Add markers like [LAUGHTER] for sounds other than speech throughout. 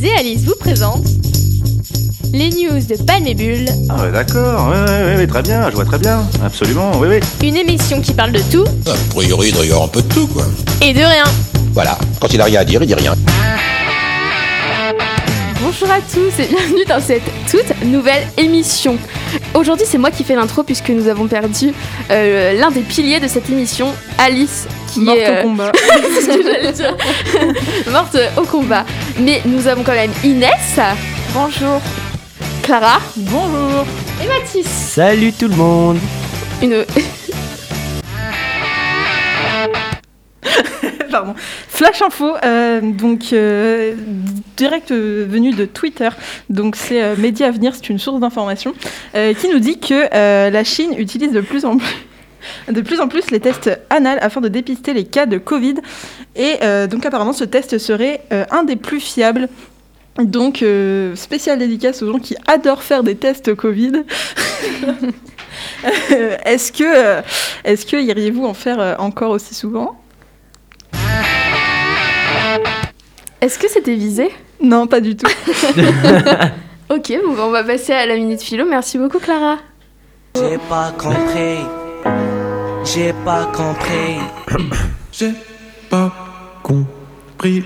Louise et Alice vous présentent les news de Palmébule. Ah ouais, d'accord, ouais, ouais, ouais, très bien, je vois très bien, absolument, oui, oui. Une émission qui parle de tout. A priori, il doit y avoir un peu de tout, quoi. Et de rien. Voilà, quand il a rien à dire, il dit rien. Bonjour à tous et bienvenue dans cette toute nouvelle émission. Aujourd'hui c'est moi qui fais l'intro puisque nous avons perdu euh, l'un des piliers de cette émission, Alice, qui Morte est au euh, combat. [LAUGHS] c'est ce que j'allais dire. [LAUGHS] morte au combat. Mais nous avons quand même Inès. Bonjour. Clara Bonjour. et Mathis. Salut tout le monde Une [LAUGHS] Pardon. Flash info, euh, donc euh, direct euh, venu de Twitter. Donc c'est Média Avenir, c'est une source d'information qui nous dit que la Chine utilise de plus en plus. [LAUGHS] De plus en plus les tests anal afin de dépister les cas de Covid. Et donc apparemment ce test serait un des plus fiables. Donc euh, spécial dédicace aux gens qui adorent faire des tests Covid. [LAUGHS] Est-ce que, est-ce que iriez-vous en faire encore aussi souvent? Est-ce que c'était visé? Non, pas du tout. [LAUGHS] Ok, bon, bah, on va passer à la minute philo. Merci beaucoup Clara. J'ai pas compris. J'ai pas compris. J'ai pas compris.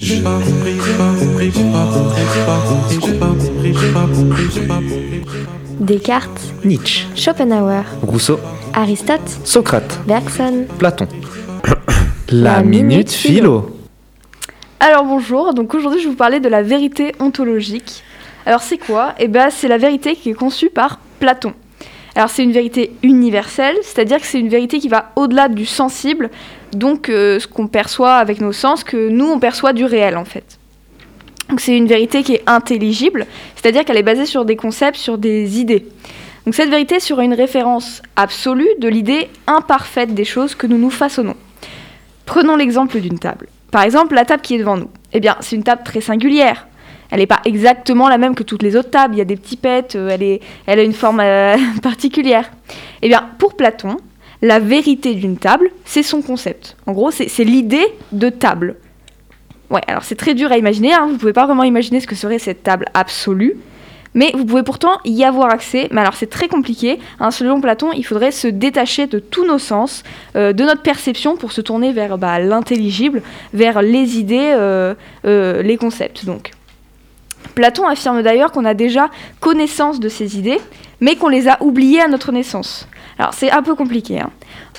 J'ai pas compris, j'ai pas compris, j'ai pas compris, j'ai pas compris, j'ai pas compris, j'ai pas compris, j'ai pas compris. Descartes, Nietzsche, Schopenhauer, Rousseau, Aristote, Socrate, Bergson. Platon. La minute philo. Alors bonjour, donc aujourd'hui je vais vous parler de la vérité ontologique. Alors c'est quoi? Eh bien c'est la vérité qui est conçue par Platon. Alors c'est une vérité universelle, c'est-à-dire que c'est une vérité qui va au-delà du sensible, donc euh, ce qu'on perçoit avec nos sens, que nous on perçoit du réel en fait. Donc c'est une vérité qui est intelligible, c'est-à-dire qu'elle est basée sur des concepts, sur des idées. Donc cette vérité sur une référence absolue de l'idée imparfaite des choses que nous nous façonnons. Prenons l'exemple d'une table. Par exemple, la table qui est devant nous. Eh bien, c'est une table très singulière. Elle n'est pas exactement la même que toutes les autres tables. Il y a des petits pets, euh, elle, est, elle a une forme euh, [LAUGHS] particulière. Eh bien, pour Platon, la vérité d'une table, c'est son concept. En gros, c'est l'idée de table. Ouais, alors c'est très dur à imaginer. Hein. Vous pouvez pas vraiment imaginer ce que serait cette table absolue. Mais vous pouvez pourtant y avoir accès. Mais alors c'est très compliqué. hein. Selon Platon, il faudrait se détacher de tous nos sens, euh, de notre perception pour se tourner vers bah, l'intelligible, vers les idées, euh, euh, les concepts. Donc, Platon affirme d'ailleurs qu'on a déjà connaissance de ces idées, mais qu'on les a oubliées à notre naissance. Alors c'est un peu compliqué. hein.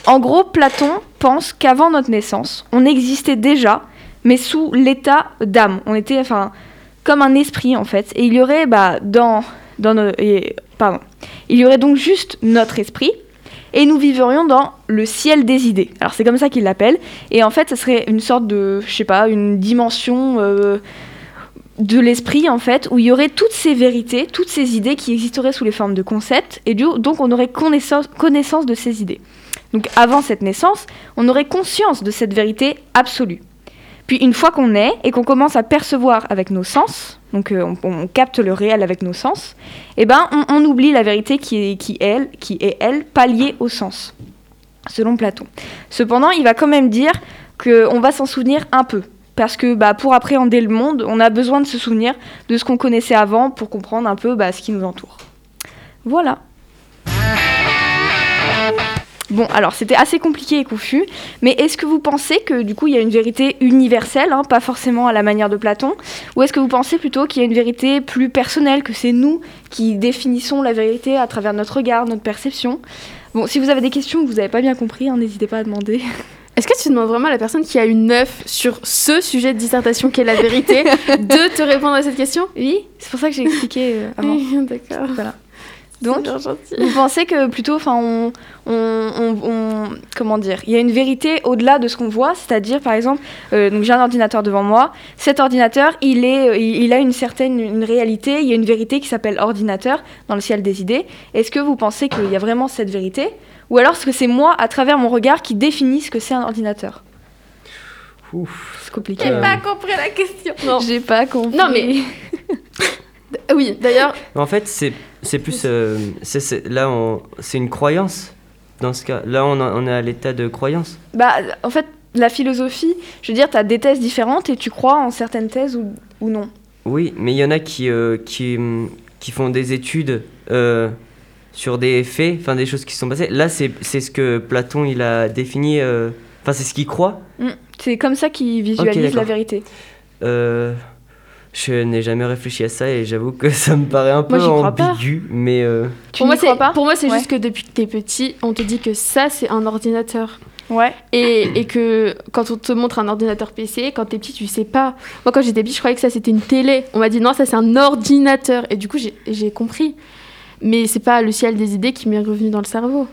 En gros, Platon pense qu'avant notre naissance, on existait déjà, mais sous l'état d'âme. On était, enfin, comme un esprit en fait. Et il y aurait, bah, dans, dans nos, pardon, il y aurait donc juste notre esprit, et nous vivrions dans le ciel des idées. Alors c'est comme ça qu'il l'appelle. Et en fait, ce serait une sorte de, je sais pas, une dimension euh, de l'esprit en fait, où il y aurait toutes ces vérités, toutes ces idées qui existeraient sous les formes de concepts, et donc on aurait connaissance, connaissance de ces idées. Donc avant cette naissance, on aurait conscience de cette vérité absolue. Puis une fois qu'on est et qu'on commence à percevoir avec nos sens, donc euh, on, capte le réel avec nos sens, eh ben on, on oublie la vérité qui est, qui, elle, qui est elle pas liée au sens, selon Platon. Cependant, il va quand même dire qu'on va s'en souvenir un peu, parce que bah, pour appréhender le monde, on a besoin de se souvenir de ce qu'on connaissait avant pour comprendre un peu bah, ce qui nous entoure. Voilà. Bon, alors c'était assez compliqué et confus, mais est-ce que vous pensez que du coup il y a une vérité universelle, hein, pas forcément à la manière de Platon, ou est-ce que vous pensez plutôt qu'il y a une vérité plus personnelle, que c'est nous qui définissons la vérité à travers notre regard, notre perception? Bon, si vous avez des questions que vous n'avez pas bien compris, hein, n'hésitez pas à demander. [LAUGHS] Est-ce que tu demandes vraiment à la personne qui a une neuf sur ce sujet de dissertation qui est la vérité [LAUGHS] de te répondre à cette question? Oui, c'est pour ça que j'ai expliqué euh, avant. D'accord. Voilà. Donc, vous pensez que plutôt, enfin, on, on, on- on- comment dire, il y a une vérité au-delà de ce qu'on voit, c'est-à-dire, par exemple, euh, donc j'ai un ordinateur devant moi. Cet ordinateur, il est, euh, il, il a une certaine une réalité. Il y a une vérité qui s'appelle ordinateur dans le ciel des idées. Est-ce que vous pensez qu'il y a vraiment cette vérité, ou alors est-ce que c'est moi, à travers mon regard, qui définit ce que c'est un ordinateur? Ouf. C'est compliqué. J'ai hein. pas compris la question. J'ai pas compris. Non, mais- [LAUGHS] Oui, d'ailleurs, En fait, c'est c'est plus. euh, c'est- c'est- là, on- c'est une croyance. Dans ce cas, là, on, on est à l'état de croyance. Bah, en fait, la philosophie, je veux dire, tu as des thèses différentes et tu crois en certaines thèses ou, ou non? Oui, mais il y en a qui, euh, qui, qui font des études euh, sur des faits, enfin des choses qui se sont passées. Là, c'est c'est ce que Platon il a défini, enfin c'est ce qu'il croit. Mm. C'est comme ça qu'ils visualisent la vérité. Euh, je n'ai jamais réfléchi à ça et j'avoue que ça me paraît un peu Moi, ambigu, mais euh, Tu pour moi, crois c'est, pas? pour moi, c'est Ouais. juste que depuis que t'es petit, on te dit que ça, c'est un ordinateur. Ouais. Et, et que quand on te montre un ordinateur PC, quand t'es petit, tu sais pas. Moi, quand j'étais petit, je croyais que ça c'était une télé. On m'a dit non, ça c'est un ordinateur. Et du coup, j'ai, j'ai compris. Mais c'est pas le ciel des idées qui m'est revenu dans le cerveau.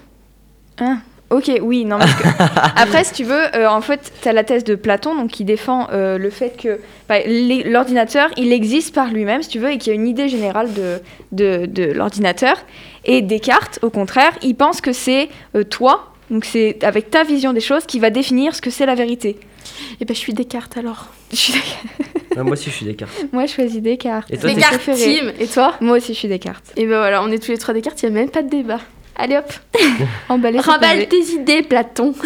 Ok, oui, non, parce que... [LAUGHS] Après, si tu veux, euh, en fait, tu as la thèse de Platon, donc qui défend euh, le fait que bah, l'ordinateur, il existe par lui-même, si tu veux, et qu'il y a une idée générale de, de, de l'ordinateur. Et Descartes, au contraire, il pense que c'est euh, toi, donc c'est avec ta vision des choses, qui va définir ce que c'est la vérité. Et ben, je suis Descartes alors. Je suis [LAUGHS] moi aussi je suis Descartes. Moi, je choisis Descartes. Et toi, t'es- Descartes préféré. team. Et toi? Moi aussi, je suis Descartes. Et ben voilà, on est tous les trois Descartes, il n'y a même pas de débat. Allez hop, [LAUGHS] Emballé, c'est remballe tes idées, Platon. [LAUGHS]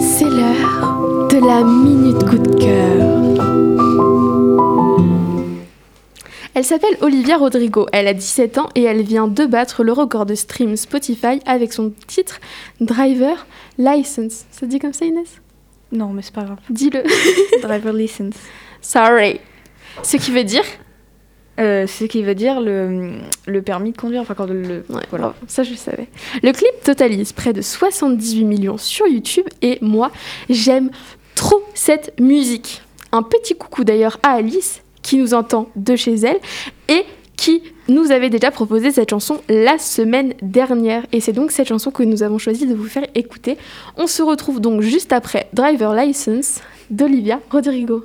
C'est l'heure de la minute coup de cœur. Elle s'appelle Olivia Rodrigo, elle a 17 ans et elle vient de battre le record de stream Spotify avec son titre Driver License. Ça dit comme ça Inès? Non, mais c'est pas grave. Dis-le. [LAUGHS] Driver license. Sorry. Ce qui veut dire Euh, ce qui veut dire le, le permis de conduire. Enfin, quand le. Ouais, Voilà. bravo, ça je le savais. Le clip totalise près de 78 millions sur YouTube et moi, j'aime trop cette musique. Un petit coucou d'ailleurs à Alice qui nous entend de chez elle et qui nous avait déjà proposé cette chanson la semaine dernière. Et c'est donc cette chanson que nous avons choisi de vous faire écouter. On se retrouve donc juste après Driver License d'Olivia Rodrigo.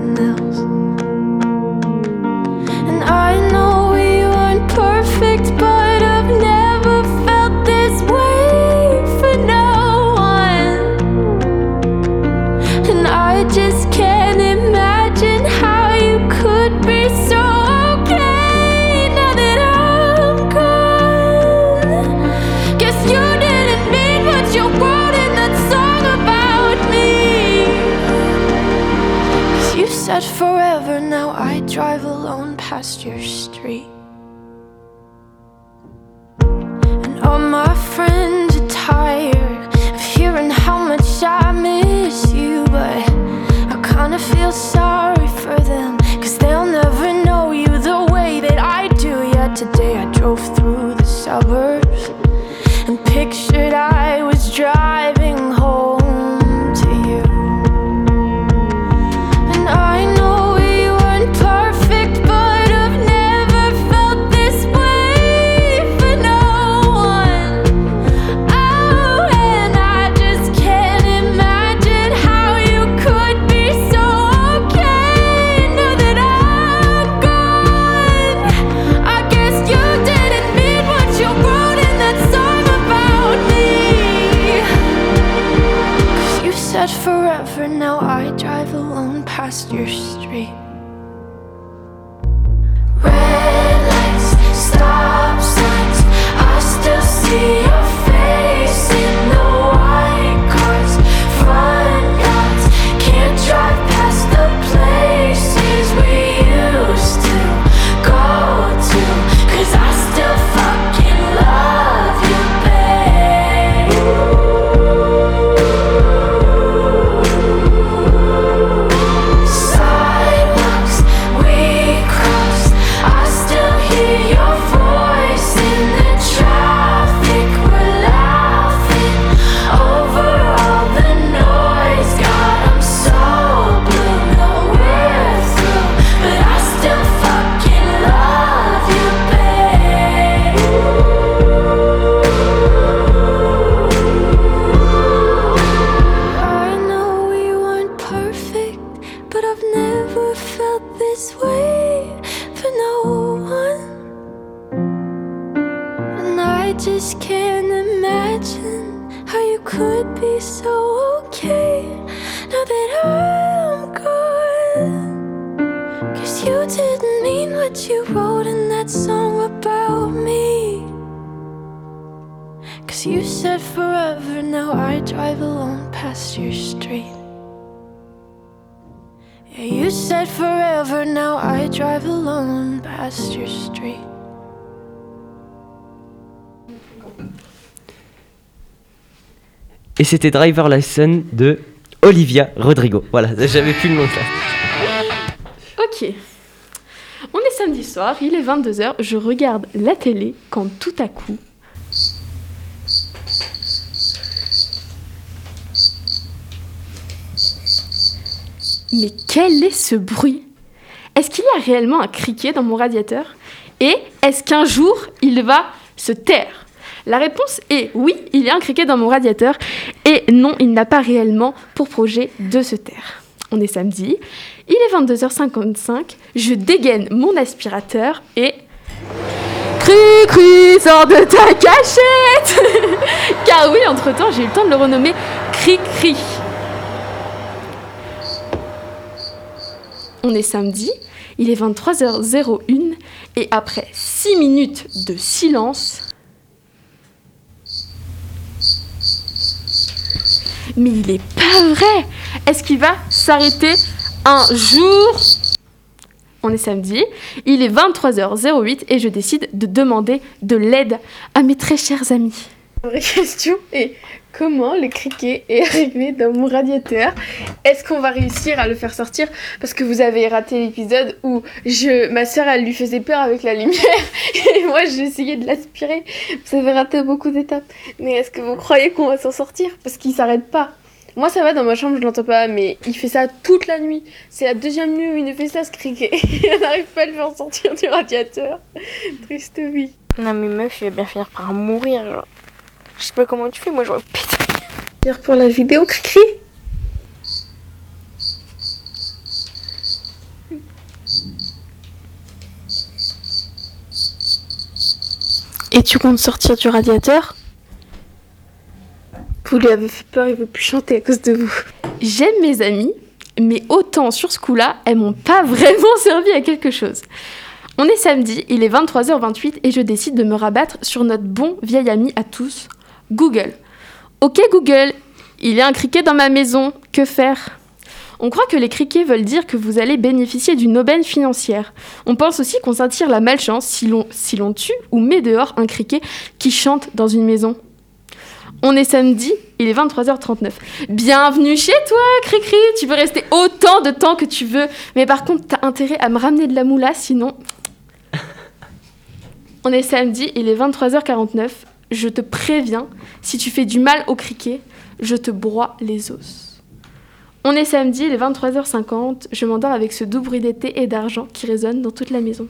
past your street. And all my friends are tired of hearing how much I miss you, but I kinda feel sorry Yeah, you said forever, now I drive alone past your street. Et c'était Driver License de Olivia Rodrigo. Voilà, j'avais plus le nom de ça. Ok. On est samedi soir, il est 22h, je regarde la télé quand tout à coup. Mais quel est ce bruit? Est-ce qu'il y a réellement un criquet dans mon radiateur? Et est-ce qu'un jour il va se taire? La réponse est oui, il y a un criquet dans mon radiateur. Et non, il n'a pas réellement pour projet de se taire. On est samedi, il est 22h55, je dégaine mon aspirateur et... Cru, cru, sors de ta cachette [LAUGHS] Car oui, entre-temps, j'ai eu le temps de le renommer Cri-Cri. On est samedi, il est 23h01 et après 6 minutes de silence... Mais il est pas vrai Est-ce qu'il va s'arrêter un jour? On est samedi, il est 23h08 et je décide de demander de l'aide à mes très chers amis. La vraie [LAUGHS] question est comment le criquet est arrivé dans mon radiateur? Est-ce qu'on va réussir à le faire sortir Parce que vous avez raté l'épisode où je, ma soeur elle lui faisait peur avec la lumière [LAUGHS] et moi j'ai essayé de l'aspirer? Vous avez raté beaucoup d'étapes. Mais est-ce que vous croyez qu'on va s'en sortir? Parce qu'il s'arrête pas. Moi ça va dans ma chambre, je l'entends pas, mais il fait ça toute la nuit. C'est la deuxième nuit où il ne fait ça, ce criquet. [LAUGHS] on n'arrive pas à le faire sortir du radiateur. Triste vie. Non mais meuf, il va bien finir par mourir. Genre. Je sais pas comment tu fais, moi j'aurais pété. Dire pour la vidéo, cri Et tu comptes sortir du radiateur? Vous lui avez fait peur, il veut plus chanter à cause de vous. J'aime mes amis, mais autant sur ce coup-là, elles m'ont pas [LAUGHS] vraiment servi à quelque chose. On est samedi, il est 23h28 et je décide de me rabattre sur notre bon vieil ami à tous, Google. Ok Google, il y a un criquet dans ma maison, que faire? On croit que les criquets veulent dire que vous allez bénéficier d'une aubaine financière. On pense aussi qu'on s'attire la malchance si l'on tue ou met dehors un criquet qui chante dans une maison. On est samedi, il est 23h39. Bienvenue chez toi, Cricri. Tu peux rester autant de temps que tu veux. Mais par contre, t'as intérêt à me ramener de la moula, sinon. On est samedi, il est 23h49. Je te préviens, si tu fais du mal au criquet, je te broie les os. On est samedi, il est 23h50. Je m'endors avec ce doux bruit d'été et d'argent qui résonne dans toute la maison.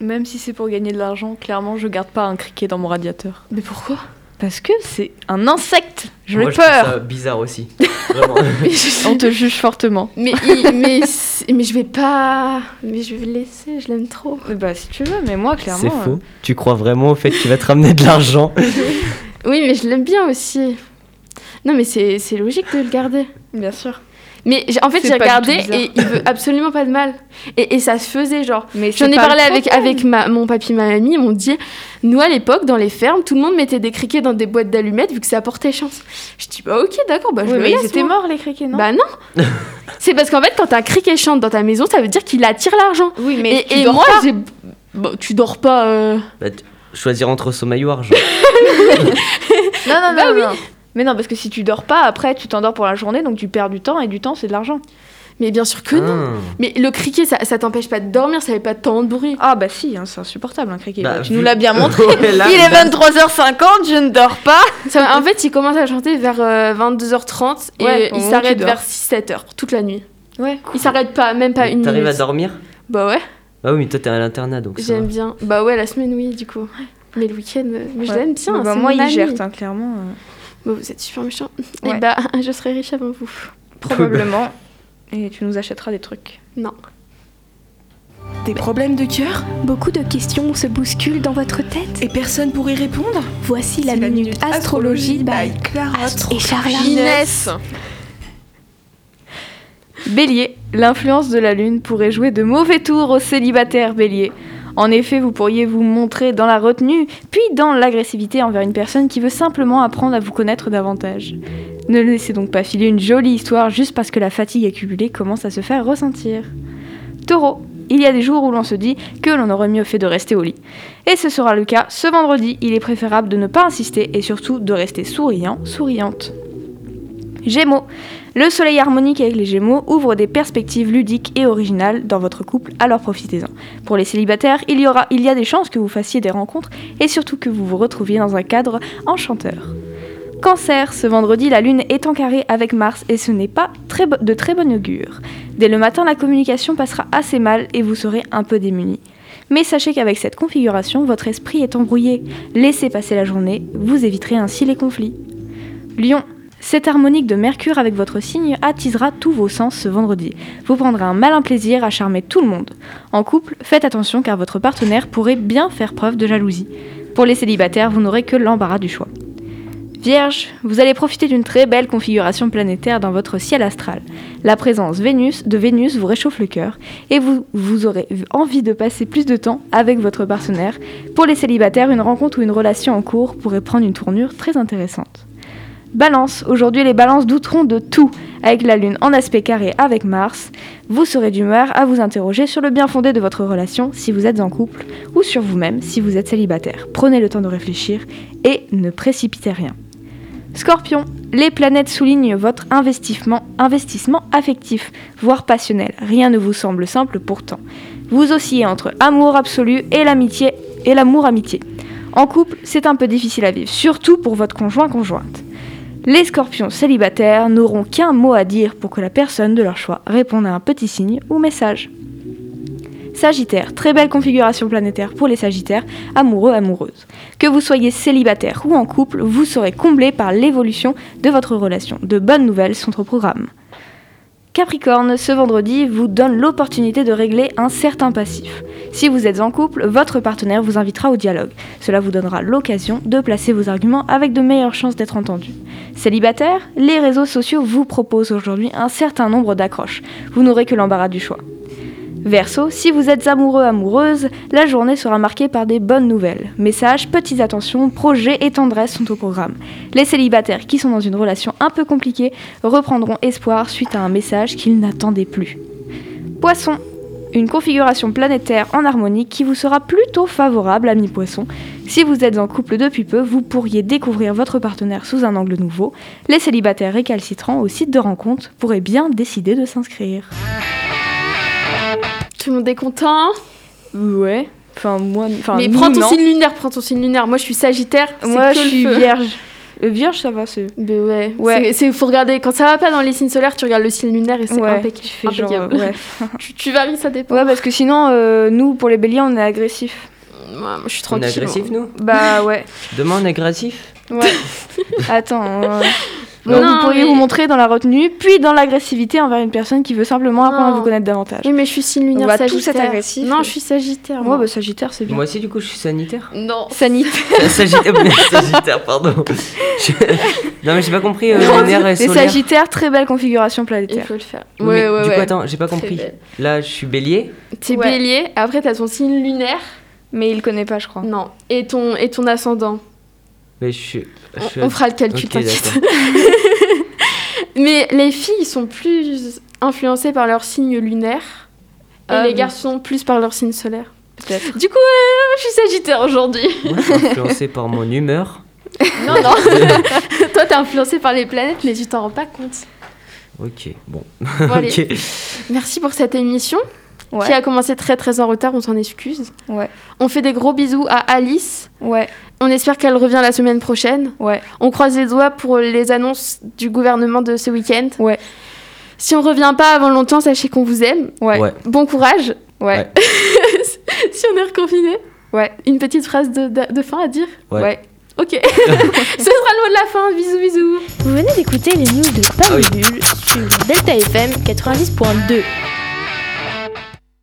Même si c'est pour gagner de l'argent, clairement, je garde pas un criquet dans mon radiateur. Mais pourquoi? Parce que c'est un insecte. Je Moi, l'ai je trouve peur. ça bizarre aussi. [LAUGHS] Vraiment. On te juge fortement. Mais, mais, mais je vais pas. Mais je vais le laisser, je l'aime trop. Bah si tu veux, mais moi clairement. C'est euh, faux. Tu crois vraiment au fait qu'il va te ramener de l'argent? [LAUGHS] Oui, mais je l'aime bien aussi. Non, mais c'est c'est logique de le garder. Bien sûr. Mais en fait, j'ai regardé et il veut [LAUGHS] absolument pas de mal. Et, et ça se faisait, genre. Mais J'en ai parlé avec, problème. avec ma, mon papy, ma mamie, ils m'ont dit Nous, à l'époque, dans les fermes, tout le monde mettait des criquets dans des boîtes d'allumettes vu que ça apportait chance. Je dis Bah, ok, d'accord, bah, je Oui, le mais ils étaient morts les criquets, non? Bah, non [LAUGHS] C'est parce qu'en fait, quand un criquet chante dans ta maison, ça veut dire qu'il attire l'argent. Oui, mais Et, tu et dors moi, pas. j'ai. Bon, tu dors pas. euh, Bah, Choisir entre sommeil ou argent. Non, [LAUGHS] non, non, Bah non, oui. non. Mais non, parce que si tu dors pas, après tu t'endors pour la journée, donc tu perds du temps et du temps c'est de l'argent. Mais bien sûr que non. Ah. Mais le criquet, ça, ça t'empêche pas de dormir, ça fait pas tant de bruit. Ah bah si, hein, c'est insupportable un criquet. Bah, tu vu- nous l'as bien [LAUGHS] montré. Ouais, là, Il est là- 23h50, je ne dors pas. Ça- en fait, il commence à chanter vers euh, 22h30 et Ouais, il s'arrête vers 6-7h toute la nuit. Ouais. Il s'arrête pas, même pas Mais une T'arrives minute. à dormir Bah ouais, Ah oui, mais toi t'es à l'internat donc j'aime bien. Bah ouais, la semaine, oui, du coup. Mais le week-end, euh, mais je Ouais. l'aime bien. Bah, moi, il gère, hein, clairement. euh, Bah, vous êtes super méchant. Ouais. Et bah, [LAUGHS] je serai riche avant vous. probablement. et tu nous achèteras des trucs. Non. Des problèmes de cœur? Beaucoup de questions se bousculent dans votre tête Et personne pour y répondre? Voici la, minute, astrologie by Clara et Charla. Inès Bélier, l'influence de la lune pourrait jouer de mauvais tours aux célibataires bélier. En effet, vous pourriez vous montrer dans la retenue, puis dans l'agressivité envers une personne qui veut simplement apprendre à vous connaître davantage. Ne laissez donc pas filer une jolie histoire juste parce que la fatigue accumulée commence à se faire ressentir. Taureau, il y a des jours où l'on se dit que l'on aurait mieux fait de rester au lit. Et ce sera le cas ce vendredi, il est préférable de ne pas insister et surtout de rester souriant, souriante. Gémeaux. Le soleil harmonique avec les Gémeaux ouvre des perspectives ludiques et originales dans votre couple, alors profitez-en. Pour les célibataires, il y, aura, il y a des chances que vous fassiez des rencontres et surtout que vous vous retrouviez dans un cadre enchanteur. Cancer, ce vendredi, la Lune est en carré avec Mars et ce n'est pas de très bon augure. Dès le matin, la communication passera assez mal et vous serez un peu démunis. Mais sachez qu'avec cette configuration, votre esprit est embrouillé. Laissez passer la journée, vous éviterez ainsi les conflits. Lion, cette harmonique de Mercure avec votre signe attisera tous vos sens ce vendredi. Vous prendrez un malin plaisir à charmer tout le monde. En couple, faites attention car votre partenaire pourrait bien faire preuve de jalousie. Pour les célibataires, vous n'aurez que l'embarras du choix. Vierge, vous allez profiter d'une très belle configuration planétaire dans votre ciel astral. La présence Vénus, de Vénus vous réchauffe le cœur et vous, vous aurez envie de passer plus de temps avec votre partenaire. Pour les célibataires, une rencontre ou une relation en cours pourrait prendre une tournure très intéressante. Balance, aujourd'hui les balances douteront de tout. Avec la Lune en aspect carré avec Mars, vous serez d'humeur à vous interroger sur le bien fondé de votre relation si vous êtes en couple ou sur vous-même si vous êtes célibataire. Prenez le temps de réfléchir et ne précipitez rien. Scorpion, les planètes soulignent votre investissement, investissement affectif, voire passionnel. Rien ne vous semble simple pourtant. Vous oscillez entre amour absolu et l'amitié et l'amour amitié. En couple, c'est un peu difficile à vivre, surtout pour votre conjoint conjointe. Les scorpions célibataires n'auront qu'un mot à dire pour que la personne de leur choix réponde à un petit signe ou message. Sagittaire, très belle configuration planétaire pour les Sagittaires, amoureux, amoureuses. Que vous soyez célibataire ou en couple, vous serez comblé par l'évolution de votre relation. De bonnes nouvelles sont au programme. Capricorne, ce vendredi vous donne l'opportunité de régler un certain passif. Si vous êtes en couple, votre partenaire vous invitera au dialogue. Cela vous donnera l'occasion de placer vos arguments avec de meilleures chances d'être entendus. Célibataire, les réseaux sociaux vous proposent aujourd'hui un certain nombre d'accroches. Vous n'aurez que l'embarras du choix. Verseau, si vous êtes amoureux, amoureuse, la journée sera marquée par des bonnes nouvelles. Messages, petites attentions, projets et tendresse sont au programme. Les célibataires qui sont dans une relation un peu compliquée reprendront espoir suite à un message qu'ils n'attendaient plus. Poisson, une configuration planétaire en harmonie qui vous sera plutôt favorable, ami poisson. Si vous êtes en couple depuis peu, vous pourriez découvrir votre partenaire sous un angle nouveau. Les célibataires récalcitrants au site de rencontre pourraient bien décider de s'inscrire. Tout le monde est content. Ouais. Enfin, moi. Enfin, Mais nous, prends ton non. signe lunaire, prends ton signe lunaire. Moi, je suis Sagittaire. Moi, que je le suis feu. vierge. Le vierge, ça va, c'est. Ben ouais. Ouais. C'est- c'est- faut regarder. Quand ça va pas dans les signes solaires, tu regardes le signe lunaire et c'est Ouais, impeccable. tu fais genre, impeccable. euh, ouais. [LAUGHS] tu, tu varies, ça dépend. Ouais, parce que sinon, euh, nous, pour les béliers, on est agressifs. Moi, je suis On est tranquille. agressif, nous Bah ouais. Demain, on est agressif Ouais. [LAUGHS] Attends. euh, Non, bon, vous pourriez mais- vous montrer dans la retenue, puis dans l'agressivité envers une personne qui veut simplement apprendre à vous connaître davantage. Oui, mais je suis signe lunaire On va tous Sagittaire. être agressifs. Non, je suis Sagittaire. Ouais, moi. bah Sagittaire, c'est bien. Moi aussi, du coup, je suis sanitaire. Non. Sanit. [LAUGHS] Sagittaire, [LAUGHS] Sagittaire, pardon. Je- Non, mais j'ai pas compris. Euh, lunaire et Les solaire. Sagittaires, très belle configuration Il planétaire. faut le faire. Oui, Ouais, mais ouais, du coup, ouais. attends, j'ai pas compris. Là, je suis bélier. T'es Ouais. bélier, après t'as ton signe lunaire. Mais il connaît pas, je crois. Non. Et ton, et ton ascendant. Mais je suis. Je On, fera le calcul, Ok, t'inquiète. [LAUGHS] Mais les filles sont plus influencées par leur signe lunaire. Et les oui. garçons plus par leur signe solaire. Peut-être. Du coup, euh, je suis Sagittaire aujourd'hui. Moi, je suis influencé par mon humeur. [LAUGHS] non, non. [LAUGHS] Toi, t'es influencé par les planètes, mais tu t'en rends pas compte. Ok, bon. Bon. Merci pour cette émission Ouais. qui a commencé très très en retard, on s'en excuse. Ouais. On fait des gros bisous à Alice. Ouais. On espère qu'elle revient la semaine prochaine. Ouais. On croise les doigts pour les annonces du gouvernement de ce week-end. Ouais. Si on revient pas avant longtemps, sachez qu'on vous aime. Ouais. Ouais. Bon courage. Ouais. [LAUGHS] si on est reconfiné. Ouais. Une petite phrase de, de- de fin à dire Ouais. Ok. [LAUGHS] Ce sera le mot de la fin. Bisous, bisous. Vous venez d'écouter les news de Ah oui. Pamibule sur Delta FM 90.2.